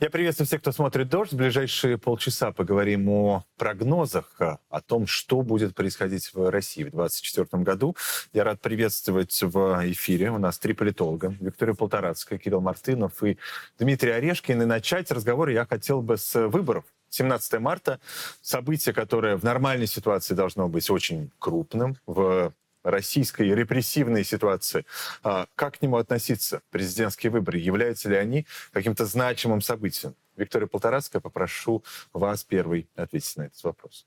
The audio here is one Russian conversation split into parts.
Я приветствую всех, кто смотрит «Дождь». В ближайшие полчаса поговорим о прогнозах, о том, что будет происходить в России в 2024 году. Я рад приветствовать в эфире. У нас три политолога. Виктория Полторацкая, Кирилл Мартынов и Дмитрий Орешкин. И начать разговор я хотел бы с выборов. 17 марта. Событие, которое в нормальной ситуации должно быть очень крупным. В российской репрессивной ситуации. А как к нему относиться? Президентские выборы, являются ли они каким-то значимым событием? Виктория Полторацкая, попрошу вас первый ответить на этот вопрос.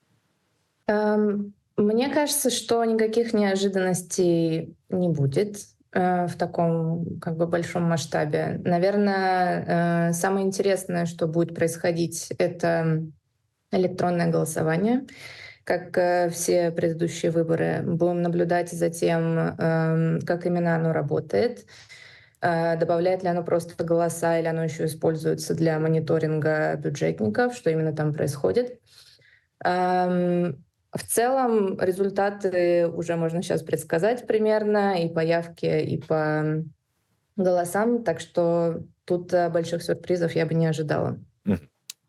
Эм, мне кажется, что никаких неожиданностей не будет э, в таком как бы большом масштабе. Наверное, э, самое интересное, что будет происходить, это электронное голосование как э, все предыдущие выборы. Будем наблюдать за тем, эм, как именно оно работает, э, добавляет ли оно просто голоса или оно еще используется для мониторинга бюджетников, что именно там происходит. Эм, в целом результаты уже можно сейчас предсказать примерно и по явке, и по голосам, так что тут э, больших сюрпризов я бы не ожидала.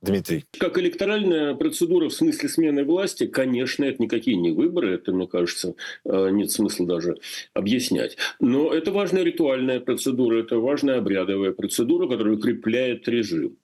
Дмитрий. Как электоральная процедура в смысле смены власти, конечно, это никакие не выборы, это, мне кажется, э, нет смысла даже объяснять. Но это важная ритуальная процедура, это важная обрядовая процедура, которая укрепляет режим.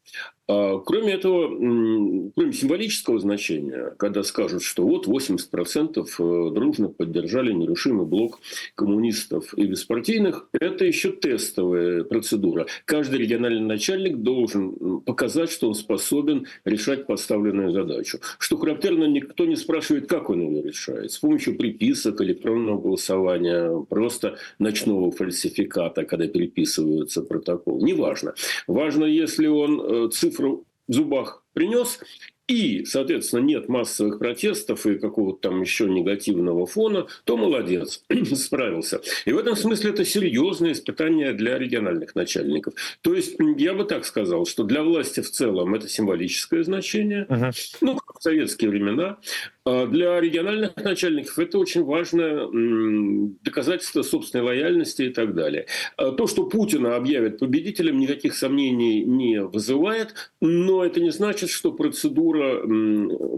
А, кроме этого, кроме символического значения, когда скажут, что вот 80% э, дружно поддержали нерушимый блок коммунистов и беспартийных, это еще тестовая процедура. Каждый региональный начальник должен показать, что он способен решать поставленную задачу. Что характерно, никто не спрашивает, как он ее решает. С помощью приписок, электронного голосования, просто ночного фальсификата, когда переписываются протокол. Неважно. Важно, если он э, цифры цифру в зубах принес, и, соответственно, нет массовых протестов и какого-то там еще негативного фона, то молодец, справился. И в этом смысле это серьезное испытание для региональных начальников. То есть я бы так сказал, что для власти в целом это символическое значение, uh-huh. ну, как в советские времена. А для региональных начальников это очень важное доказательство собственной лояльности и так далее. А то, что Путина объявят победителем, никаких сомнений не вызывает, но это не значит, что процедура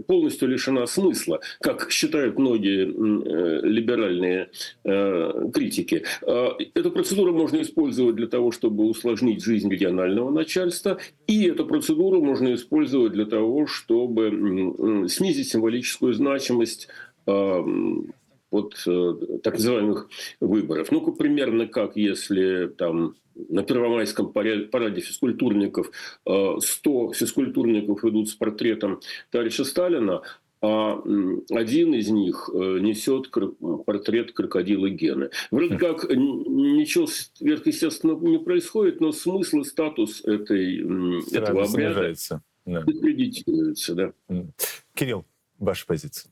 полностью лишена смысла, как считают многие э, либеральные э, критики. А, эту процедуру можно использовать для того, чтобы усложнить жизнь регионального начальства, и эту процедуру можно использовать для того, чтобы снизить символическую значимость вот э, так называемых выборов. Ну, примерно как если там на Первомайском параде физкультурников 100 э, физкультурников идут с портретом товарища Сталина, а один из них э, несет портрет крокодила Гены. Вроде хм. как ничего сверхъестественного не происходит, но смысл и статус этой, этого обряда да. да. Кирилл, ваша позиция.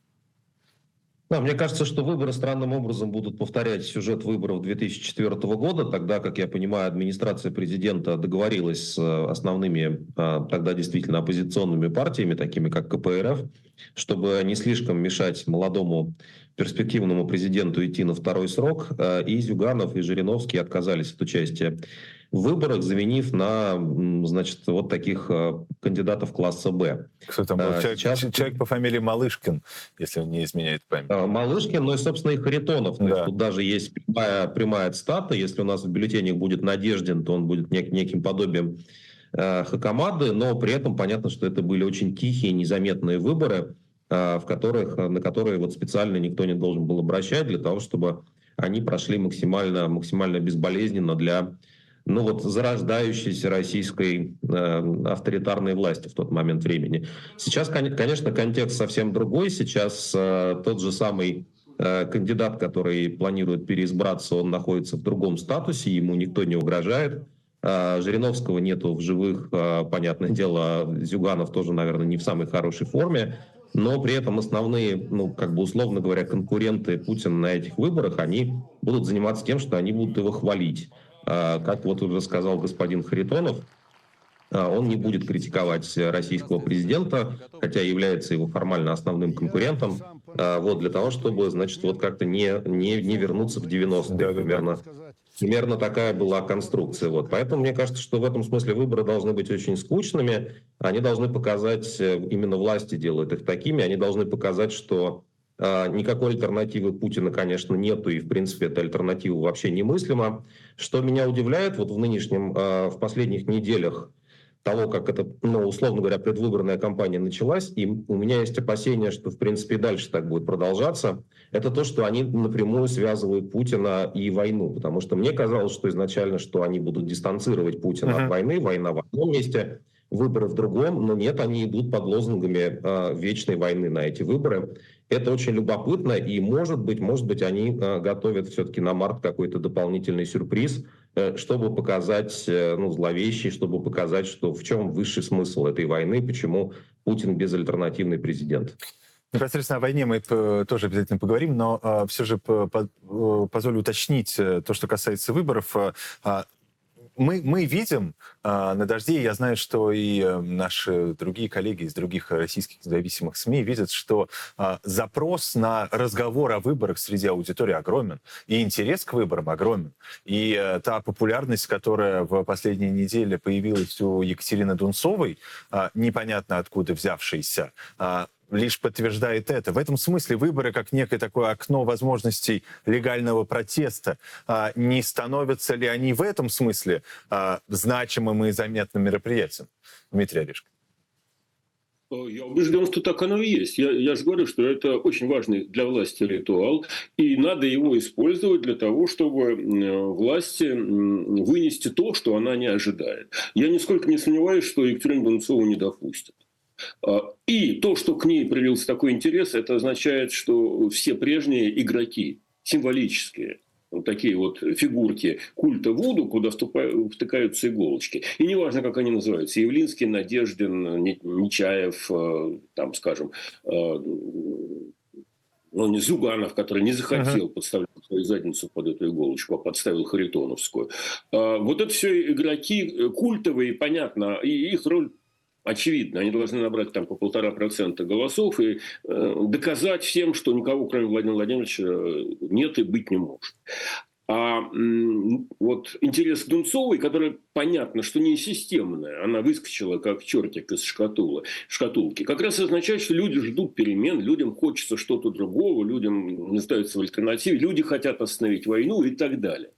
Да, мне кажется, что выборы странным образом будут повторять сюжет выборов 2004 года, тогда, как я понимаю, администрация президента договорилась с э, основными а, тогда действительно оппозиционными партиями, такими как КПРФ, чтобы не слишком мешать молодому перспективному президенту идти на второй срок, э, и Зюганов, и Жириновский отказались от участия в выборах, заменив на, значит, вот таких э, кандидатов класса Б. Кто там был? А, человек, Сейчас... человек по фамилии Малышкин, если не изменяет память. А, Малышкин, ну и, собственно, и Харитонов. То да. есть тут даже есть прямая, прямая цитата. Если у нас в бюллетенях будет Надеждин, то он будет нек- неким подобием э, Хакамады, но при этом понятно, что это были очень тихие, незаметные выборы, э, в которых, на которые вот специально никто не должен был обращать для того, чтобы они прошли максимально, максимально безболезненно для ну вот зарождающейся российской э, авторитарной власти в тот момент времени. Сейчас, конечно, контекст совсем другой. Сейчас э, тот же самый э, кандидат, который планирует переизбраться, он находится в другом статусе, ему никто не угрожает. Э, Жириновского нету в живых, э, понятное дело, Зюганов тоже, наверное, не в самой хорошей форме но при этом основные, ну, как бы условно говоря, конкуренты Путина на этих выборах, они будут заниматься тем, что они будут его хвалить. А, как вот уже сказал господин Харитонов, а, он не будет критиковать российского президента, хотя является его формально основным конкурентом, а, вот для того, чтобы, значит, вот как-то не, не, не вернуться в 90-е, да, примерно. Примерно такая была конструкция. Вот. Поэтому мне кажется, что в этом смысле выборы должны быть очень скучными. Они должны показать, э, именно власти делают их такими, они должны показать, что никакой альтернативы Путина, конечно, нету, и, в принципе, эта альтернатива вообще немыслима. Что меня удивляет, вот в нынешнем, э, в последних неделях того, как эта, ну, условно говоря, предвыборная кампания началась, и у меня есть опасения, что, в принципе, и дальше так будет продолжаться, это то, что они напрямую связывают Путина и войну. Потому что мне казалось, что изначально, что они будут дистанцировать Путина uh-huh. от войны, война в одном месте, выборы в другом, но нет, они идут под лозунгами э, вечной войны на эти выборы. Это очень любопытно, и может быть, может быть, они э, готовят все-таки на март какой-то дополнительный сюрприз, Э, чтобы показать, э, ну, зловещий, чтобы показать, что в чем высший смысл этой войны, почему Путин безальтернативный президент. Непосредственно о войне мы тоже обязательно поговорим, но все же по, по, позволю уточнить то, что касается выборов. Э, мы, мы видим э, на «Дожде», я знаю, что и э, наши другие коллеги из других российских независимых СМИ видят, что э, запрос на разговор о выборах среди аудитории огромен, и интерес к выборам огромен. И э, та популярность, которая в последние недели появилась у Екатерины Дунцовой, э, непонятно откуда взявшейся, э, лишь подтверждает это. В этом смысле выборы, как некое такое окно возможностей легального протеста, а, не становятся ли они в этом смысле а, значимым и заметным мероприятием? Дмитрий Орешко. Я убежден, что так оно и есть. Я, я же говорю, что это очень важный для власти ритуал, и надо его использовать для того, чтобы власти вынести то, что она не ожидает. Я нисколько не сомневаюсь, что Екатерину Донцову не допустят. А, и то, что к ней проявился такой интерес, это означает, что все прежние игроки, символические, вот такие вот фигурки культа Вуду, куда вступают, втыкаются иголочки. И неважно, как они называются. Явлинский, Надеждин, Нечаев, э, там, скажем, э, ну, не Зюганов, который не захотел uh-huh. подставлять свою задницу под эту иголочку, а подставил Харитоновскую. А, вот это все игроки культовые, понятно, и их роль очевидно, они должны набрать там по полтора процента голосов и э, доказать всем, что никого, кроме Владимира Владимировича, нет и быть не может. А вот интерес Дунцовой, которая понятно, что не системная, она выскочила как чертик из шкатулы, шкатулки, как раз означает, что люди ждут перемен, людям хочется что-то другого, людям нуждаются в альтернативе, люди хотят остановить войну и так далее.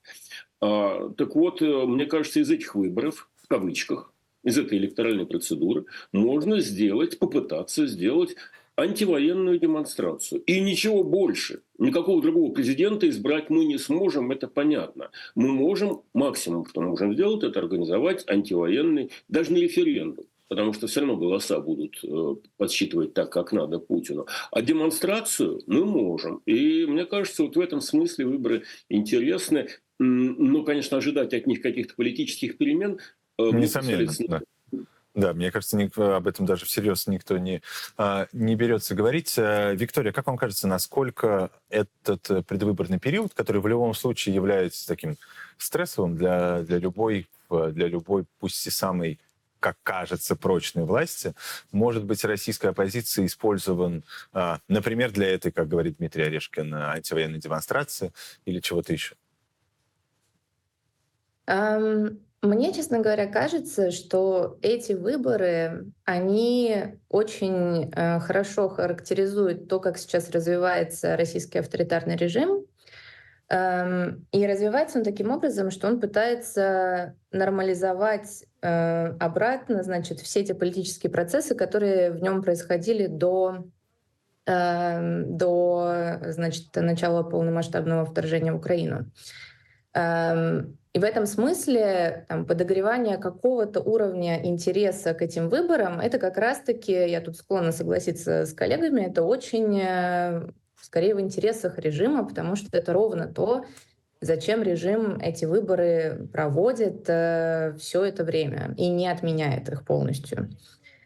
А, так вот, э, мне кажется, из этих выборов, в кавычках, из этой электоральной процедуры можно сделать, попытаться сделать антивоенную демонстрацию. И ничего больше. Никакого другого президента избрать мы не сможем, это понятно. Мы можем, максимум, что мы можем сделать, это организовать антивоенный, даже не референдум, потому что все равно голоса будут э, подсчитывать так, как надо Путину. А демонстрацию мы можем. И мне кажется, вот в этом смысле выборы интересны. Но, конечно, ожидать от них каких-то политических перемен Несомненно, да. Да, мне кажется, об этом даже всерьез никто не, а, не берется говорить. Э, Виктория, как вам кажется, насколько этот предвыборный период, который в любом случае является таким стрессовым для, для, любой, для любой, пусть и самой как кажется, прочной власти, может быть, российская оппозиция использован, а, например, для этой, как говорит Дмитрий Орешкин, антивоенной демонстрации или чего-то еще? Um, мне, честно говоря, кажется, что эти выборы, они очень э, хорошо характеризуют то, как сейчас развивается российский авторитарный режим. Эм, и развивается он таким образом, что он пытается нормализовать э, обратно, значит, все те политические процессы, которые в нем происходили до э, до, значит, начала полномасштабного вторжения в Украину. Эм, и в этом смысле там, подогревание какого-то уровня интереса к этим выборам, это как раз-таки, я тут склонна согласиться с коллегами, это очень э, скорее в интересах режима, потому что это ровно то, зачем режим эти выборы проводит э, все это время и не отменяет их полностью.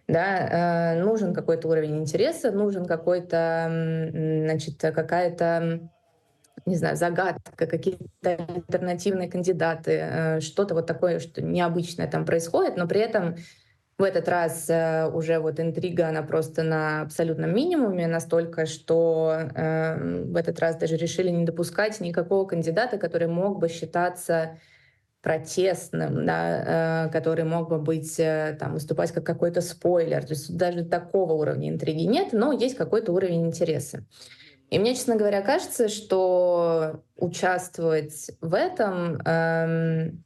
Да, э, нужен какой-то уровень интереса, нужен какой-то, значит, какая-то не знаю, загадка, какие-то альтернативные кандидаты, э, что-то вот такое, что необычное там происходит, но при этом В этот раз э, уже вот интрига, она просто на абсолютном минимуме, настолько, что э, в этот раз даже решили не допускать никакого кандидата, который мог бы считаться протестным, да, который мог бы быть, там, выступать как какой-то спойлер. То есть даже такого уровня интриги нет, но есть какой-то уровень интереса. И мне, честно говоря, кажется, что участвовать в этом, эм,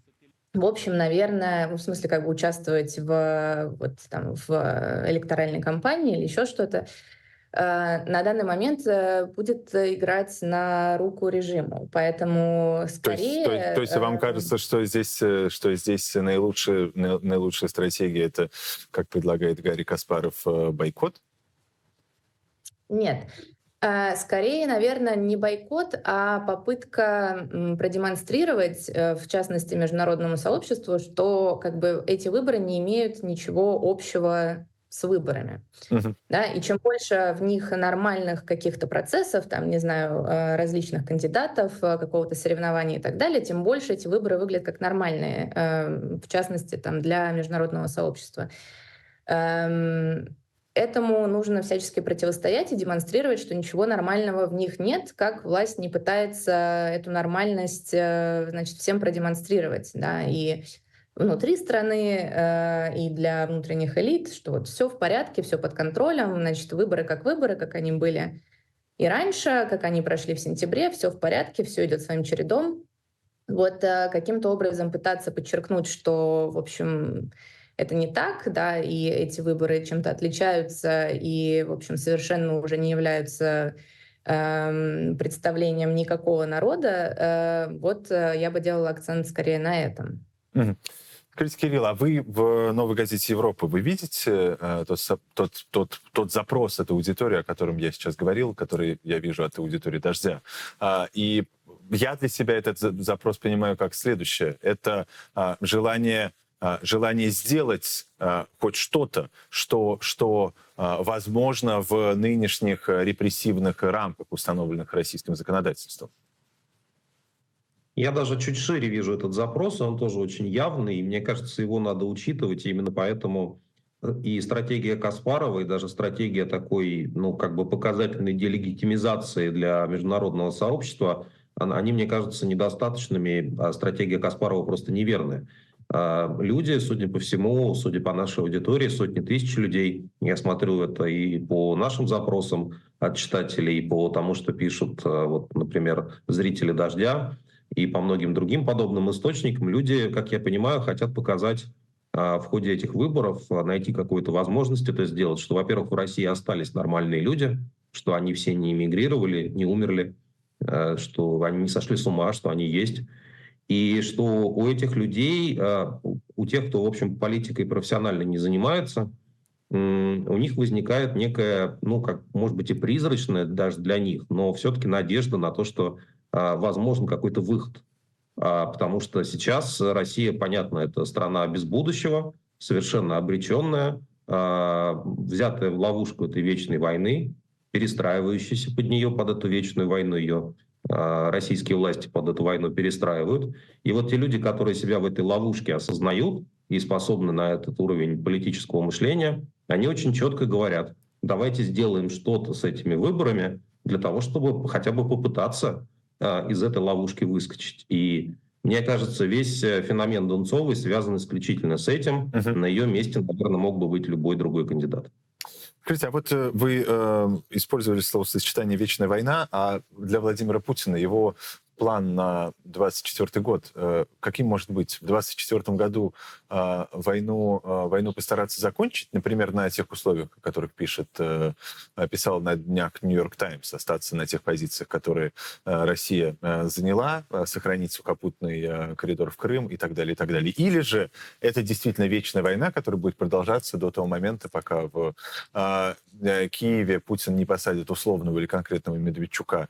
в общем, наверное, в смысле как бы участвовать в, вот, там, в электоральной кампании или еще что-то, Э, на данный момент э, будет играть на руку режиму. Поэтому скорее... То есть, то, то есть вам э, кажется, что здесь, что здесь наилучшая, наилучшая стратегия — это, как предлагает Гарри Каспаров, бойкот? Нет. Скорее, наверное, не бойкот, а попытка продемонстрировать, в частности, международному сообществу, что как бы эти выборы не имеют ничего общего с выборами. Uh-huh. Да, и чем больше в них нормальных каких-то процессов, там, не знаю, э, различных кандидатов, э, какого-то соревнования и так далее, тем больше эти выборы выглядят как нормальные, эм, в частности, там, для международного сообщества. Этому нужно всячески противостоять и демонстрировать, что ничего нормального в них нет, как власть не пытается эту нормальность э, значит, всем продемонстрировать. Да? И внутри страны э, и для внутренних элит, что вот все в порядке, все под контролем, значит, выборы как выборы, как они были и раньше, как они прошли в сентябре, все в порядке, все идет своим чередом. Вот э, каким-то образом пытаться подчеркнуть, что, в общем, это не так, да, и эти выборы чем-то отличаются и, в общем, совершенно уже не являются э, представлением никакого народа, э, вот э, я бы делала акцент скорее на этом. Скажите, Кирилл, а вы в «Новой газете Европы» вы видите э, тот, тот, тот, тот запрос этой аудитории, о котором я сейчас говорил, который я вижу от аудитории «Дождя»? А, и я для себя этот запрос понимаю как следующее. Это а, желание желание сделать а, хоть что-то, что, что а, возможно в нынешних репрессивных рамках, установленных российским законодательством. Я даже чуть шире вижу этот запрос, он тоже очень явный, и мне кажется, его надо учитывать, и именно поэтому э, и стратегия Каспарова, и даже стратегия такой, ну, как бы показательной делегитимизации для международного сообщества, они, мне кажутся недостаточными, а стратегия Каспарова просто неверная. А, люди, судя по всему, судя по нашей аудитории, сотни тысяч людей, я смотрю это и по нашим запросам от читателей, и по тому, что пишут, э, вот, например, зрители «Дождя», и по многим другим подобным источникам люди, как я понимаю, хотят показать а, в ходе этих выборов, а, найти какую-то возможность это сделать, что, во-первых, в России остались нормальные люди, что они все не эмигрировали, не умерли, а, что они не сошли с ума, что они есть, и что у этих людей, у тех, кто, в общем, политикой профессионально не занимается, у них возникает некая, ну, как, может быть, и призрачная даже для них, но все-таки надежда на то, что а, возможен какой-то выход. А, потому что сейчас Россия, понятно, это страна без будущего, совершенно обреченная, а, взятая в ловушку этой вечной войны, перестраивающаяся под нее, под эту вечную войну ее российские власти под эту войну перестраивают. И вот те люди, которые себя в этой ловушке осознают и способны на этот уровень политического мышления, они очень четко говорят, давайте сделаем что-то с этими выборами для того, чтобы хотя бы попытаться а, из этой ловушки выскочить. И мне кажется, весь э, феномен Донцовой связан исключительно с этим. Uh-huh. На ее месте, наверное, мог бы быть любой другой кандидат. Скажите, а вот э, вы э, использовали словосочетание «вечная война», а для Владимира Путина его план на 24 год, э, каким может быть? В 24 году войну, э, войну постараться закончить, например, на тех условиях, о которых пишет, писал на днях Нью-Йорк Таймс, остаться на тех позициях, которые Россия заняла, сохранить сухопутный коридор в Крым и так далее, и так далее. Или же это действительно вечная война, которая будет продолжаться до того момента, пока в Киеве Путин не посадит условного или конкретного Медведчука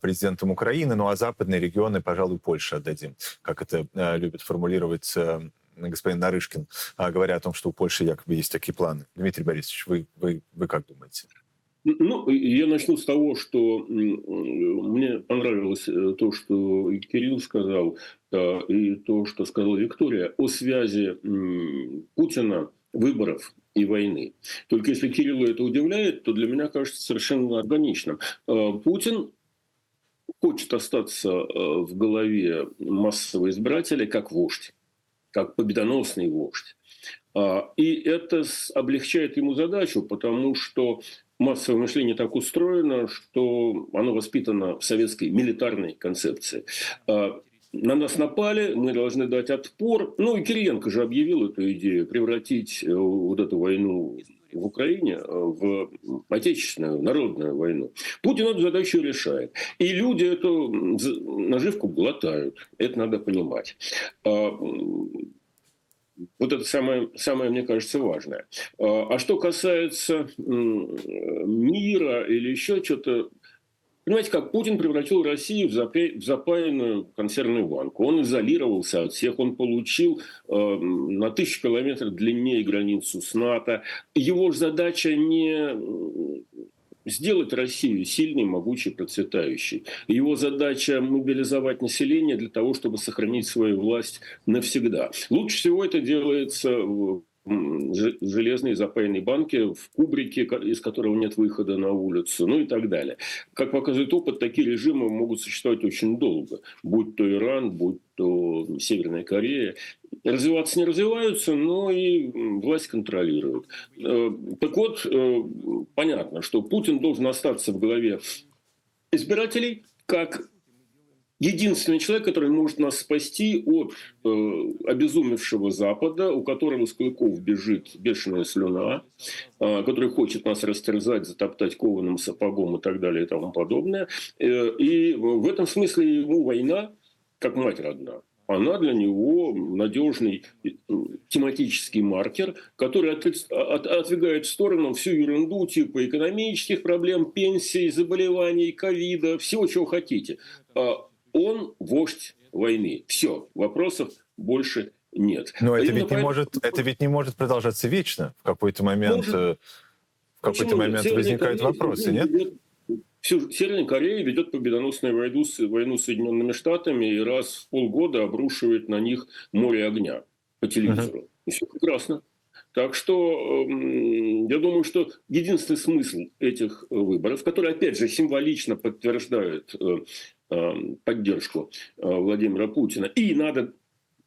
президентом Украины, ну а Запад западные регионы, пожалуй, Польше отдадим, как это э, любит формулировать э, господин Нарышкин, э, говоря о том, что у Польши якобы есть такие планы. Дмитрий Борисович, вы, вы, вы как думаете? Ну, я начну с того, что мне понравилось э, то, что и Кирилл сказал, и то, что сказала Виктория о связи Путина выборов и войны. Только если Кириллу это удивляет, то для меня кажется совершенно органичным. Э, Путин хочет остаться э, в голове массового избирателя как вождь, как победоносный вождь. А, и это облегчает ему задачу, потому что массовое мышление так устроено, что оно воспитано в советской милитарной концепции. А, на нас напали, мы должны дать отпор. Ну и Кириенко же объявил эту идею превратить э, вот эту войну в Украине э, в отечественную народную войну. Путин эту задачу решает. И люди эту наживку глотают. Это надо понимать. А, вот это самое, самое, мне кажется, важное. А, а что касается мира или еще что-то, Понимаете, как Путин превратил Россию в, запаянную консервную банку. Он изолировался от всех, он получил э, на тысячу километров длиннее границу с НАТО. Его задача не сделать Россию сильной, могучей, процветающей. Его задача мобилизовать население для того, чтобы сохранить свою власть навсегда. Лучше всего это делается железные запаянные банки в кубрике, из которого нет выхода на улицу, ну и так далее. Как показывает опыт, такие режимы могут существовать очень долго. Будь то Иран, будь то Северная Корея. Развиваться не развиваются, но и власть контролирует. Э, так вот, э, понятно, что Путин должен остаться в голове избирателей как единственный человек, который может нас спасти от э, обезумевшего Запада, у которого с клыков бежит бешеная слюна, э, который хочет нас растерзать, затоптать кованым сапогом и так далее и тому подобное. Э, и в этом смысле ему война как мать родна. Она для него надежный э, тематический маркер, который от, от, отвигает в сторону всю ерунду типа экономических проблем, пенсий, заболеваний, ковида, всего, чего хотите. А он вождь войны. Все, вопросов больше нет. Но это ведь, не может, это ведь не может продолжаться вечно. В какой-то момент, может. Э, в какой-то момент возникают Корея вопросы, нет? Всю Северная Корея ведет победоносную войну с, войну с Соединенными Штатами и раз в полгода обрушивает на них море огня по телевизору. Uh-huh. И все прекрасно. Так что эм, я думаю, что единственный смысл этих выборов, которые, опять же, символично подтверждают э, поддержку э, Владимира Путина. И надо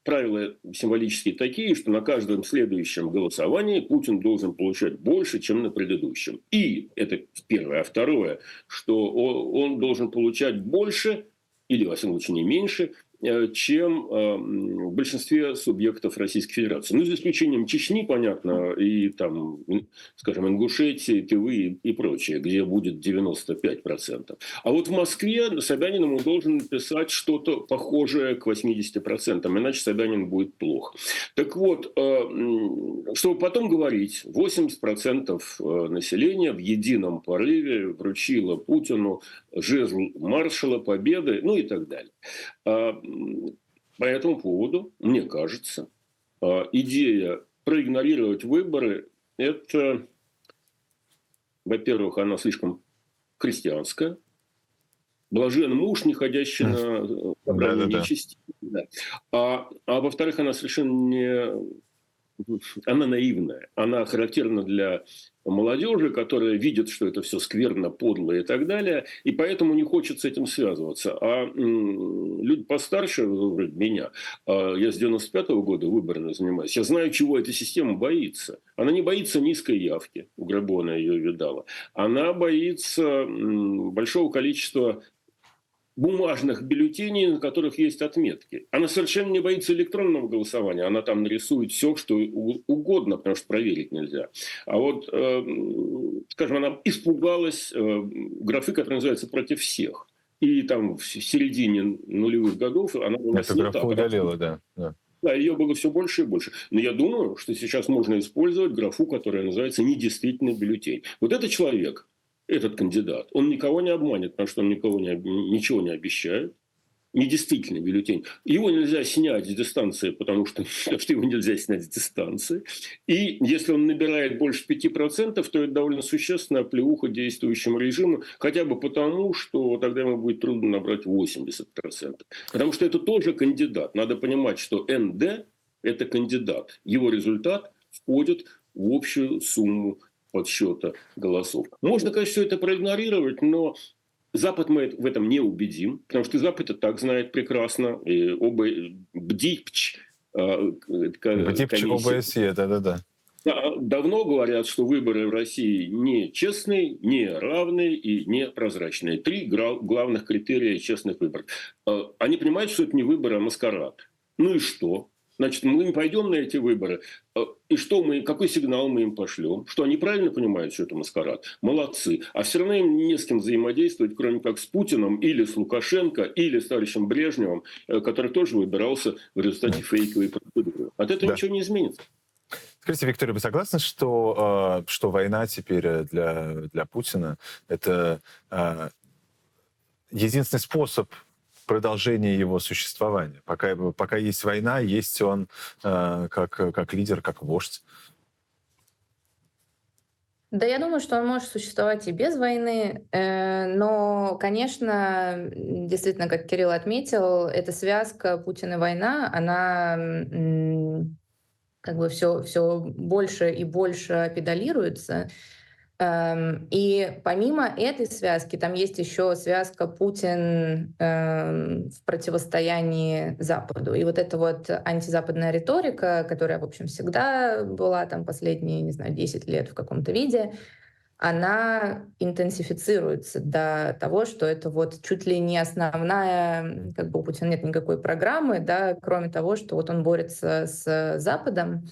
правила символические такие, что на каждом следующем голосовании Путин должен получать больше, чем на предыдущем. И это первое. А второе, что он должен получать больше, или, во всяком случае, не меньше, чем э, в большинстве субъектов Российской Федерации. Ну, за исключением Чечни, понятно, и там, скажем, Ингушетии, Тывы и прочее, где будет 95%. А вот в Москве Собянин ему должен написать что-то похожее к 80%, иначе Собянин будет плохо. Так вот, э, чтобы потом говорить, 80% населения в едином порыве вручило Путину жезл маршала, победы, ну и так далее. А, по этому поводу, мне кажется, а, идея проигнорировать выборы – это, во-первых, она слишком христианская, блажен муж, не ходящий на собрание да, нечисти. Да. А, а во-вторых, она совершенно не она наивная, она характерна для молодежи, которая видит, что это все скверно, подло и так далее, и поэтому не хочет с этим связываться. А люди постарше, вроде меня, а я с 95 -го года выборно занимаюсь, я знаю, чего эта система боится. Она не боится низкой явки, у Грабона ее видала. Она боится большого количества бумажных бюллетеней, на которых есть отметки. Она совершенно не боится электронного голосования. Она там нарисует все, что угодно, потому что проверить нельзя. А вот, э, скажем, она испугалась э, графы, которая называется «против всех». И там в середине нулевых годов она была Эту графу удалила, да. да. Да, ее было все больше и больше. Но я думаю, что сейчас можно использовать графу, которая называется «недействительный бюллетень». Вот это человек, этот кандидат, он никого не обманет, потому что он никого не, ничего не обещает. Недействительный бюллетень. Его нельзя снять с дистанции, потому что, потому что его нельзя снять с дистанции. И если он набирает больше 5%, то это довольно существенная плеуха действующему режиму, хотя бы потому, что тогда ему будет трудно набрать 80%. Потому что это тоже кандидат. Надо понимать, что НД – это кандидат. Его результат входит в общую сумму подсчета голосов. Можно, конечно, все это проигнорировать, но Запад мы в этом не убедим, потому что Запад это так знает прекрасно. И оба БДИПЧ, БДИПЧ ОБСЕ, да-да-да. Давно говорят, что выборы в России не честные, не равные и не прозрачные. Три главных критерия честных выборов. А, они понимают, что это не выборы, а маскарад. Ну и что? Значит, мы пойдем на эти выборы. А, и что мы, какой сигнал мы им пошлем? Что они правильно понимают, что это маскарад? Молодцы. А все равно им не с кем взаимодействовать, кроме как с Путиным или с Лукашенко, или с товарищем Брежневым, э, который тоже выбирался в результате фейковой процедуры. От этого да. ничего не изменится. Скажите, Виктория, вы согласны, что, э, что война теперь для, для Путина это э, единственный способ продолжения его существования? Пока, пока есть война, есть он э, как, как лидер, как вождь. Да, я думаю, что он может существовать и без войны, но, конечно, действительно, как Кирилл отметил, эта связка Путин и война, она как бы все, все больше и больше педалируется. Эм, и помимо этой связки, там есть еще связка Путин эм, в противостоянии Западу. И вот эта вот антизападная риторика, которая, в общем, всегда была там последние, не знаю, 10 лет в каком-то виде, она интенсифицируется до того, что это вот чуть ли не основная, как бы у Путина нет никакой программы, да, кроме того, что вот он борется с Западом.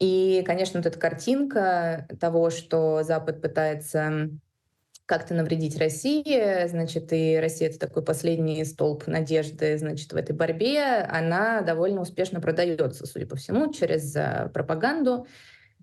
И, конечно, вот эта картинка того, что Запад пытается как-то навредить России, значит, и Россия — это такой последний столб надежды, значит, в этой борьбе, она довольно успешно продается, судя по всему, через э, пропаганду.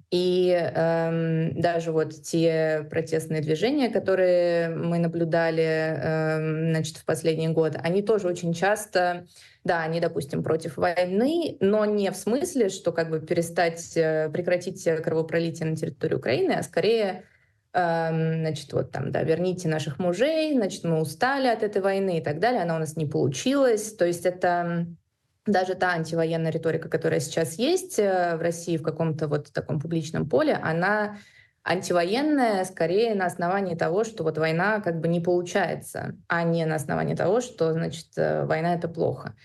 И эм, даже вот те протестные движения, которые мы наблюдали эм, значит, в последний год, они тоже очень часто, да, они, допустим, против войны, но не в смысле, что как бы перестать, э, прекратить кровопролитие на территории Украины, а скорее эм, значит, вот там, да, верните наших мужей, значит, мы устали от этой войны и так далее, она у нас не получилась. То есть это даже та антивоенная риторика, которая сейчас есть э, в России в каком-то вот таком публичном поле, она антивоенная скорее на основании того, что вот война как бы не получается, а не на основании того, что, значит, э, война — это плохо.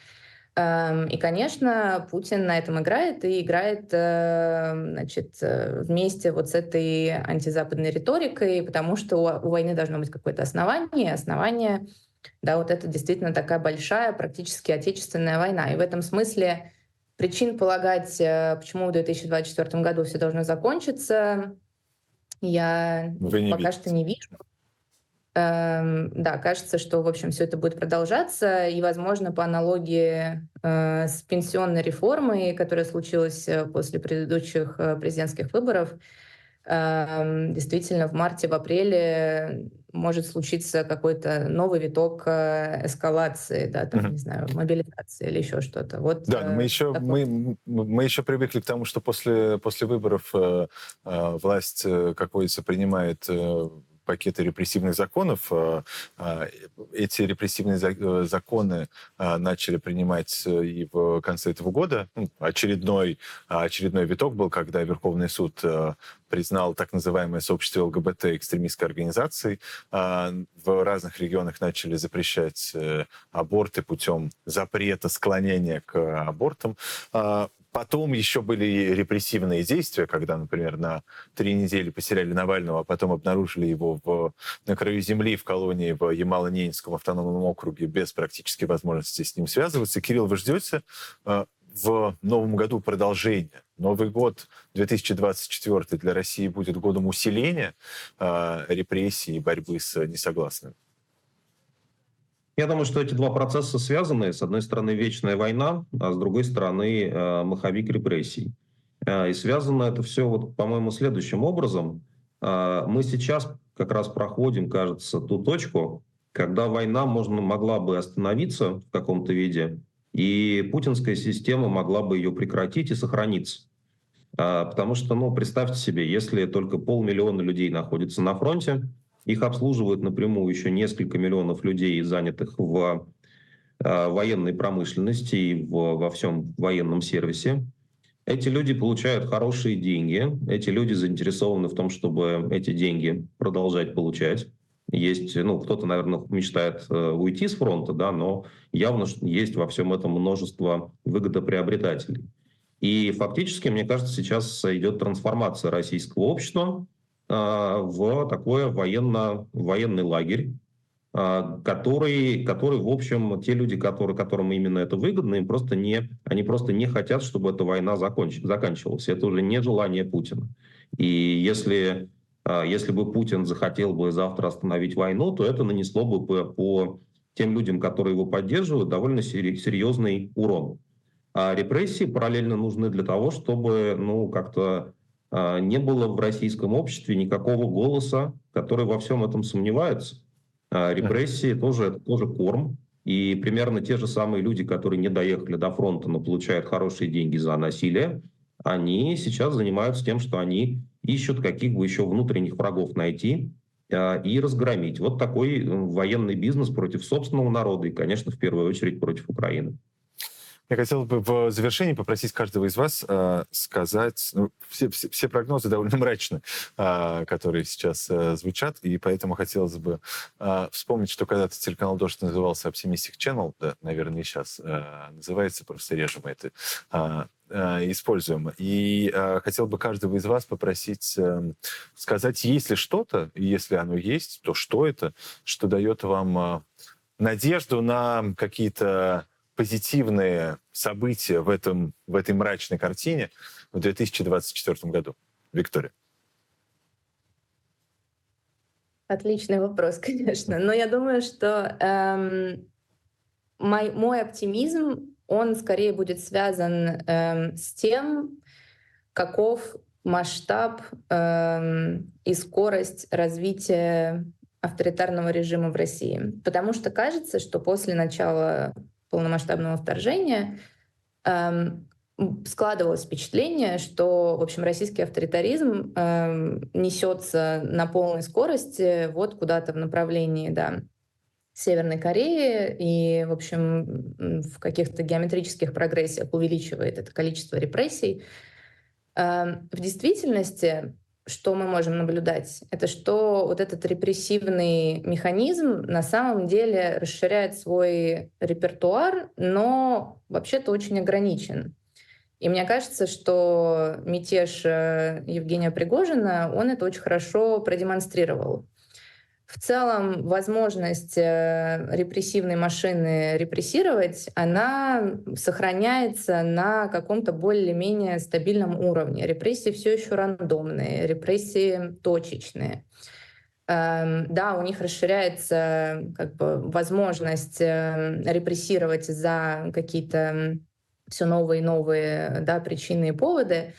Эм, и, конечно, Путин на этом играет и играет э, значит, вместе вот с этой антизападной риторикой, потому что у войны должно быть какое-то основание, основание да, вот это действительно такая большая, практически отечественная война. И в этом смысле причин полагать, э, почему в 2024 году все должно закончиться, я Вы пока видите. что не вижу. Эм, да, кажется, что, в общем, все это будет продолжаться, и, возможно, по аналогии э, с пенсионной реформой, которая случилась э, после предыдущих президентских выборов, действительно в марте, в апреле может случиться какой-то новый виток э, эскалации, да, там, mm-hmm. не знаю, мобилизации или еще что-то. Вот, да, мы еще, такой... мы, мы еще привыкли к тому, что после, после выборов э, э, власть, э, как говорится, принимает э, пакеты репрессивных законов. А, а, эти репрессивные э, законы начали принимать э, и в конце этого года. Ну, очередной, очередной виток был, когда Верховный суд э, признал так называемое сообщество ЛГБТ экстремистской организацией. В разных регионах начали запрещать аборты путем запрета склонения к абортам. Потом еще были репрессивные действия, когда, например, на три недели потеряли Навального, а потом обнаружили его в, на краю земли в колонии в Ямало-Ненецком автономном округе без практической возможности с ним связываться. Кирилл, вы ждете э, в новом году продолжения? Новый год 2024 для России будет годом усиления э, репрессий и борьбы с несогласными? Я думаю, что эти два процесса связаны. С одной стороны, вечная война, а с другой стороны, э, маховик репрессий. Э, и связано это все, вот, по-моему, следующим образом. Э, мы сейчас как раз проходим, кажется, ту точку, когда война можно, могла бы остановиться в каком-то виде, и путинская система могла бы ее прекратить и сохраниться. Потому что, ну, представьте себе, если только полмиллиона людей находится на фронте, их обслуживают напрямую еще несколько миллионов людей, занятых в э, военной промышленности и в, во всем военном сервисе. Эти люди получают хорошие деньги, эти люди заинтересованы в том, чтобы эти деньги продолжать получать. Есть, ну, кто-то, наверное, мечтает э, уйти с фронта, да, но явно есть во всем этом множество выгодоприобретателей. И фактически, мне кажется, сейчас идет трансформация российского общества в такое военно, военный лагерь, э, который, который, в общем, те люди, которые, которым именно это выгодно, им просто не, они просто не хотят, чтобы эта война законч, заканчивалась. Это уже не желание Путина. И если а, если бы Путин захотел бы завтра остановить войну, то это нанесло бы по, по тем людям, которые его поддерживают, довольно серьезный урон. А репрессии параллельно нужны для того, чтобы ну, как-то а, не было в российском обществе никакого голоса, который во всем этом сомневается. А репрессии тоже, это тоже корм. И примерно те же самые люди, которые не доехали до фронта, но получают хорошие деньги за насилие, они сейчас занимаются тем, что они ищут каких бы еще внутренних врагов найти э, и разгромить. Вот такой военный бизнес против собственного народа и, конечно, в первую очередь против Украины. Я хотел бы в завершении попросить каждого из вас э, сказать, ну, все, все, все прогнозы довольно мрачны, э, которые сейчас э, звучат, и поэтому хотелось бы э, вспомнить, что когда-то телеканал «Дождь» назывался «Optimistic Channel», да, наверное, и сейчас э, называется, просто реже мы это э, Э, используем. И э, хотел бы каждого из вас попросить э, сказать, есть ли что-то, если оно есть, то что это, что дает вам э, надежду на какие-то позитивные события в, этом, в этой мрачной картине в 2024 году. Виктория. Отличный вопрос, конечно. Но я думаю, что эм, мой, мой оптимизм он скорее будет связан э, с тем, каков масштаб э, и скорость развития авторитарного режима в России. Потому что кажется, что после начала полномасштабного вторжения э, складывалось впечатление, что, в общем, российский авторитаризм э, несется на полной скорости вот куда-то в направлении, да, Северной Кореи и, в общем, в каких-то геометрических прогрессиях увеличивает это количество репрессий. Эм, в действительности, что мы можем наблюдать, это что вот этот репрессивный механизм на самом деле расширяет свой репертуар, но вообще-то очень ограничен. И мне кажется, что мятеж э, Евгения Пригожина, он это очень хорошо продемонстрировал. В целом возможность э, репрессивной машины репрессировать, она сохраняется на каком-то более-менее стабильном уровне. Репрессии все еще рандомные, репрессии точечные. Эм, да, у них расширяется как бы, возможность э, репрессировать за какие-то все новые и новые да, причины и поводы,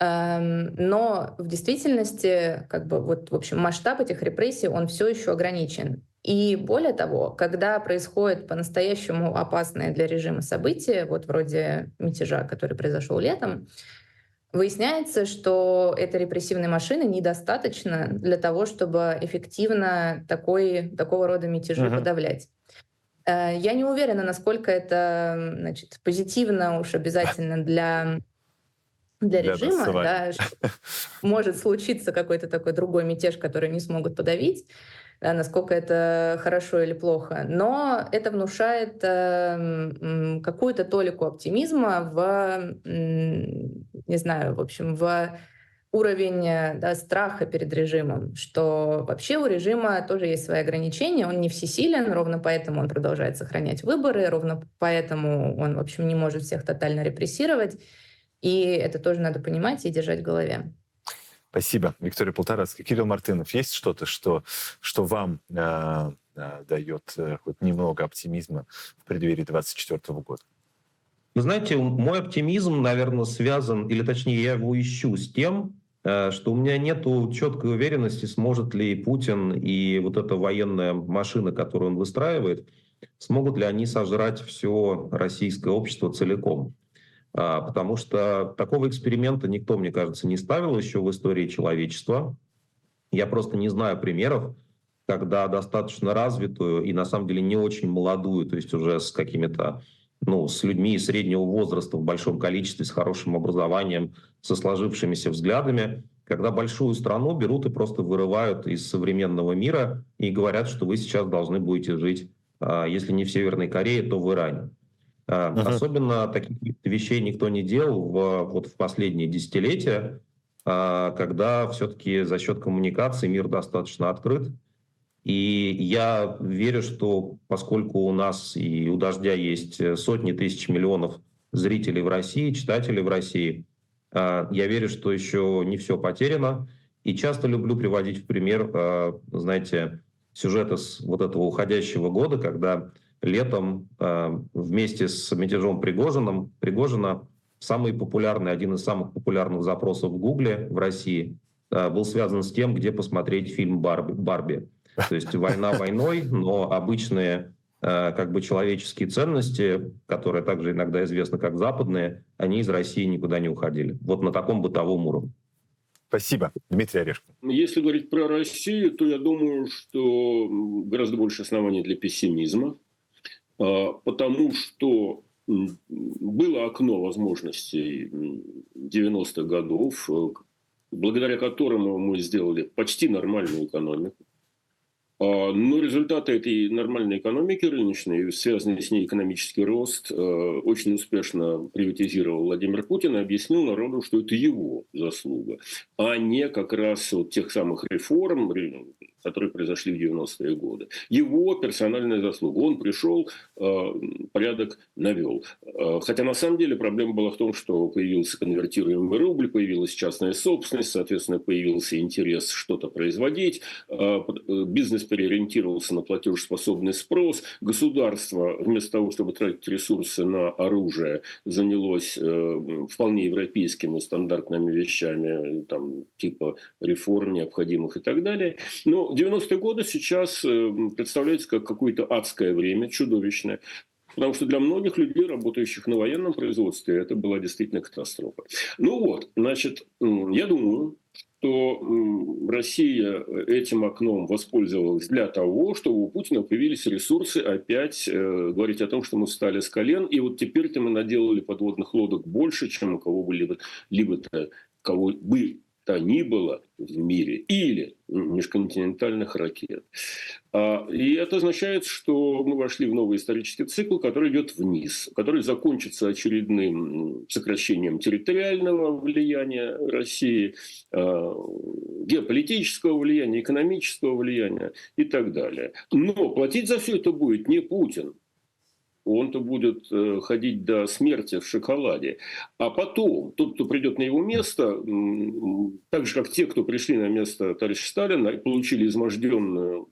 но в действительности, как бы вот, в общем, масштаб этих репрессий, он все еще ограничен. И более того, когда происходит по-настоящему опасное для режима событие, вот вроде мятежа, который произошел летом, выясняется, что этой репрессивной машины недостаточно для того, чтобы эффективно такой, такого рода мятежи uh-huh. подавлять. Э, я не уверена, насколько это значит, позитивно уж обязательно для для, для режима, да, может случиться какой-то такой другой мятеж, который не смогут подавить, да, насколько это хорошо или плохо. Но это внушает э, какую-то толику оптимизма в, не знаю, в общем, в уровень э, да, страха перед режимом, что вообще у режима тоже есть свои ограничения, он не всесилен, ровно поэтому он продолжает сохранять выборы, ровно поэтому он, в общем, не может всех тотально репрессировать. И это тоже надо понимать и держать в голове. Спасибо, Виктория Полторацкая. Кирилл Мартынов, есть что-то, что, что вам э, э, дает э, хоть немного оптимизма в преддверии 2024 года? Вы знаете, мой оптимизм, наверное, связан, или точнее, я его ищу с тем, э, что у меня нет четкой уверенности, сможет ли Путин и вот эта военная машина, которую он выстраивает, смогут ли они сожрать все российское общество целиком. А, потому что такого эксперимента никто, мне кажется, не ставил еще в истории человечества. Я просто не знаю примеров, когда достаточно развитую и на самом деле не очень молодую, то есть уже с какими-то ну, с людьми среднего возраста в большом количестве, с хорошим образованием, со сложившимися взглядами, когда большую страну берут и просто вырывают из современного мира и говорят, что вы сейчас должны будете жить, а, если не в Северной Корее, то в Иране. Uh-huh. Особенно таких вещей никто не делал в, вот в последние десятилетия, а, когда все-таки за счет коммуникации мир достаточно открыт. И я верю, что поскольку у нас и у «Дождя» есть сотни тысяч миллионов зрителей в России, читателей в России, а, я верю, что еще не все потеряно. И часто люблю приводить в пример, знаете, сюжета с вот этого уходящего года, когда летом а, вместе с мятежом Пригожином, Пригожина самый популярный, один из самых популярных запросов в Гугле в России был связан с тем, где посмотреть фильм «Барби». Барби. То есть война войной, но обычные Э, как бы человеческие ценности, которые также иногда известны как западные, они из России никуда не уходили. Вот на таком бытовом уровне. Спасибо. Дмитрий Орешко. Если говорить про Россию, то я думаю, что гораздо больше оснований для пессимизма, потому что было окно возможностей 90-х годов, э, благодаря которому мы сделали почти нормальную экономику. А, но результаты этой нормальной экономики рыночной, связанный с ней экономический рост, э, очень успешно приватизировал Владимир Путин и объяснил народу, что это его заслуга, а не как раз вот тех самых реформ, которые произошли в 90-е годы. Его персональная заслуга. Он пришел, э, порядок навел. Э, хотя на самом деле проблема была в том, что появился конвертируемый рубль, появилась частная собственность, соответственно, появился интерес что-то производить, бизнес переориентировался на платежеспособный спрос, государство вместо того, чтобы тратить ресурсы на оружие, занялось вполне европейскими стандартными вещами, там, типа реформ необходимых и так далее. Но 90-е годы сейчас э, представляются как какое-то адское время, чудовищное. Потому что для многих людей, работающих на военном производстве, это была действительно катастрофа. Ну вот, значит, я думаю, что Россия этим окном воспользовалась для того, чтобы у Путина появились ресурсы опять э, говорить о том, что мы встали с колен, и вот теперь-то мы наделали подводных лодок больше, чем у кого бы либо, либо-то кого бы то ни было в мире, или межконтинентальных ракет. А, и это означает, что мы вошли в новый исторический цикл, который идет вниз, который закончится очередным сокращением территориального влияния России, а, геополитического влияния, экономического влияния и так далее. Но платить за все это будет не Путин, он-то будет э, ходить до смерти в шоколаде. А потом, тот, кто придет на его место, так же, как те, кто пришли на место товарища Сталина, получили изможденную,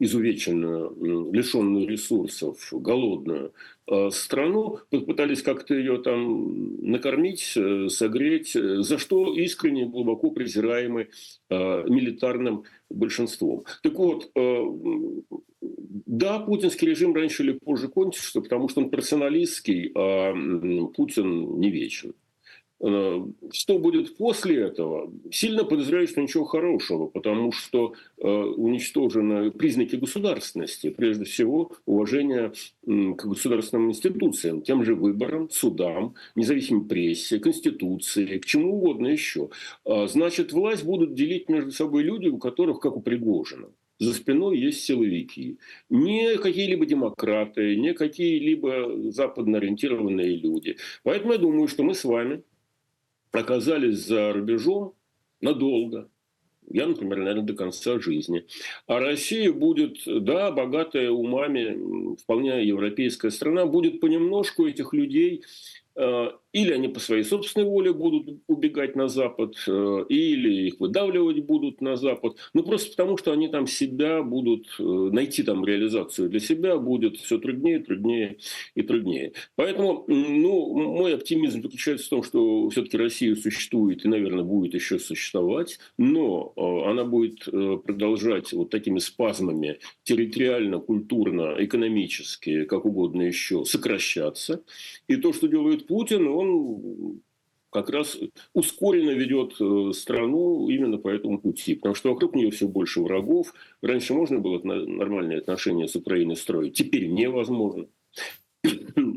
изувеченную, лишенную ресурсов, голодную э, страну, пытались как-то ее там накормить, э, согреть, за что искренне глубоко презираемы милитарным большинством. Так вот, да, путинский режим раньше или позже кончится, потому что он персоналистский, а Путин не вечен. Э, что будет после этого? Сильно подозряю, что ничего хорошего, потому что э, уничтожены признаки государственности, прежде всего уважение к государственным институциям, тем же выборам, судам, независимой прессе, конституции, к чему угодно еще. А, значит, власть будут делить между собой люди, у которых, как у Пригожина, за спиной есть силовики. Не какие-либо демократы, не какие-либо западно ориентированные люди. Поэтому я думаю, что мы с вами оказались за рубежом надолго. Я, например, наверное, до конца жизни. А Россия будет, да, богатая умами, вполне европейская страна, будет понемножку этих людей или они по своей собственной воле будут убегать на Запад, э, или их выдавливать будут на Запад. Ну, просто потому, что они там себя будут, э, найти там реализацию для себя будет все труднее, труднее и труднее. Поэтому, ну, мой оптимизм заключается в том, что все-таки Россия существует и, наверное, будет еще существовать, но она будет продолжать вот такими спазмами территориально, культурно, экономически, как угодно еще, сокращаться. И то, что делает Путин, он как раз ускоренно ведет э, страну именно по этому пути, потому что вокруг нее все больше врагов. Раньше можно было нормальные отношения с Украиной строить, теперь невозможно.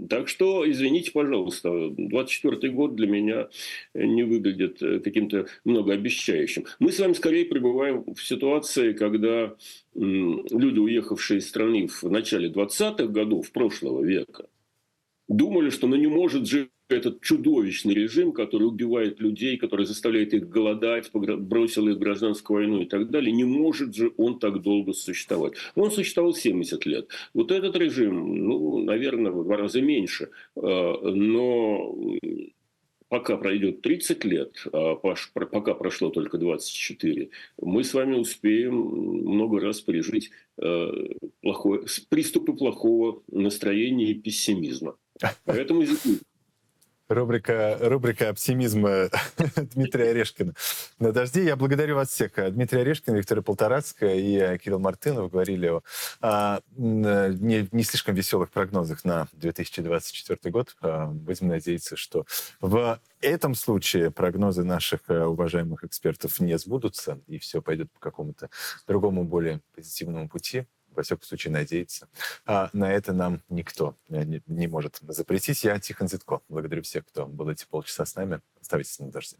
Так что, извините, пожалуйста, 24 год для меня не выглядит э, каким-то многообещающим. Мы с вами скорее пребываем в ситуации, когда люди, уехавшие из страны в начале 20-х годов прошлого века, думали, что ну, не может жить этот чудовищный режим, который убивает людей, который заставляет их голодать, бросил их в гражданскую войну и так далее, не может же он так долго существовать. Он существовал 70 лет. Вот этот режим, ну, наверное, в два раза меньше. А, но пока пройдет 30 лет, а пока прошло только 24, мы с вами успеем много раз пережить э, плохое, приступы плохого настроения и пессимизма. Поэтому Рубрика, рубрика оптимизма Дмитрия Орешкина. На дожде. Я благодарю вас всех. Дмитрий Орешкин, Виктория Полторацкая и Кирилл Мартынов говорили о, о не, не слишком веселых прогнозах на 2024 год. А, будем надеяться, что в этом случае прогнозы наших э, уважаемых экспертов не сбудутся, и все пойдет по какому-то другому, более позитивному пути во всяком случае, надеяться. А на это нам никто не, не может запретить. Я Тихон Зитко. Благодарю всех, кто был эти полчаса с нами. Оставайтесь на дожде.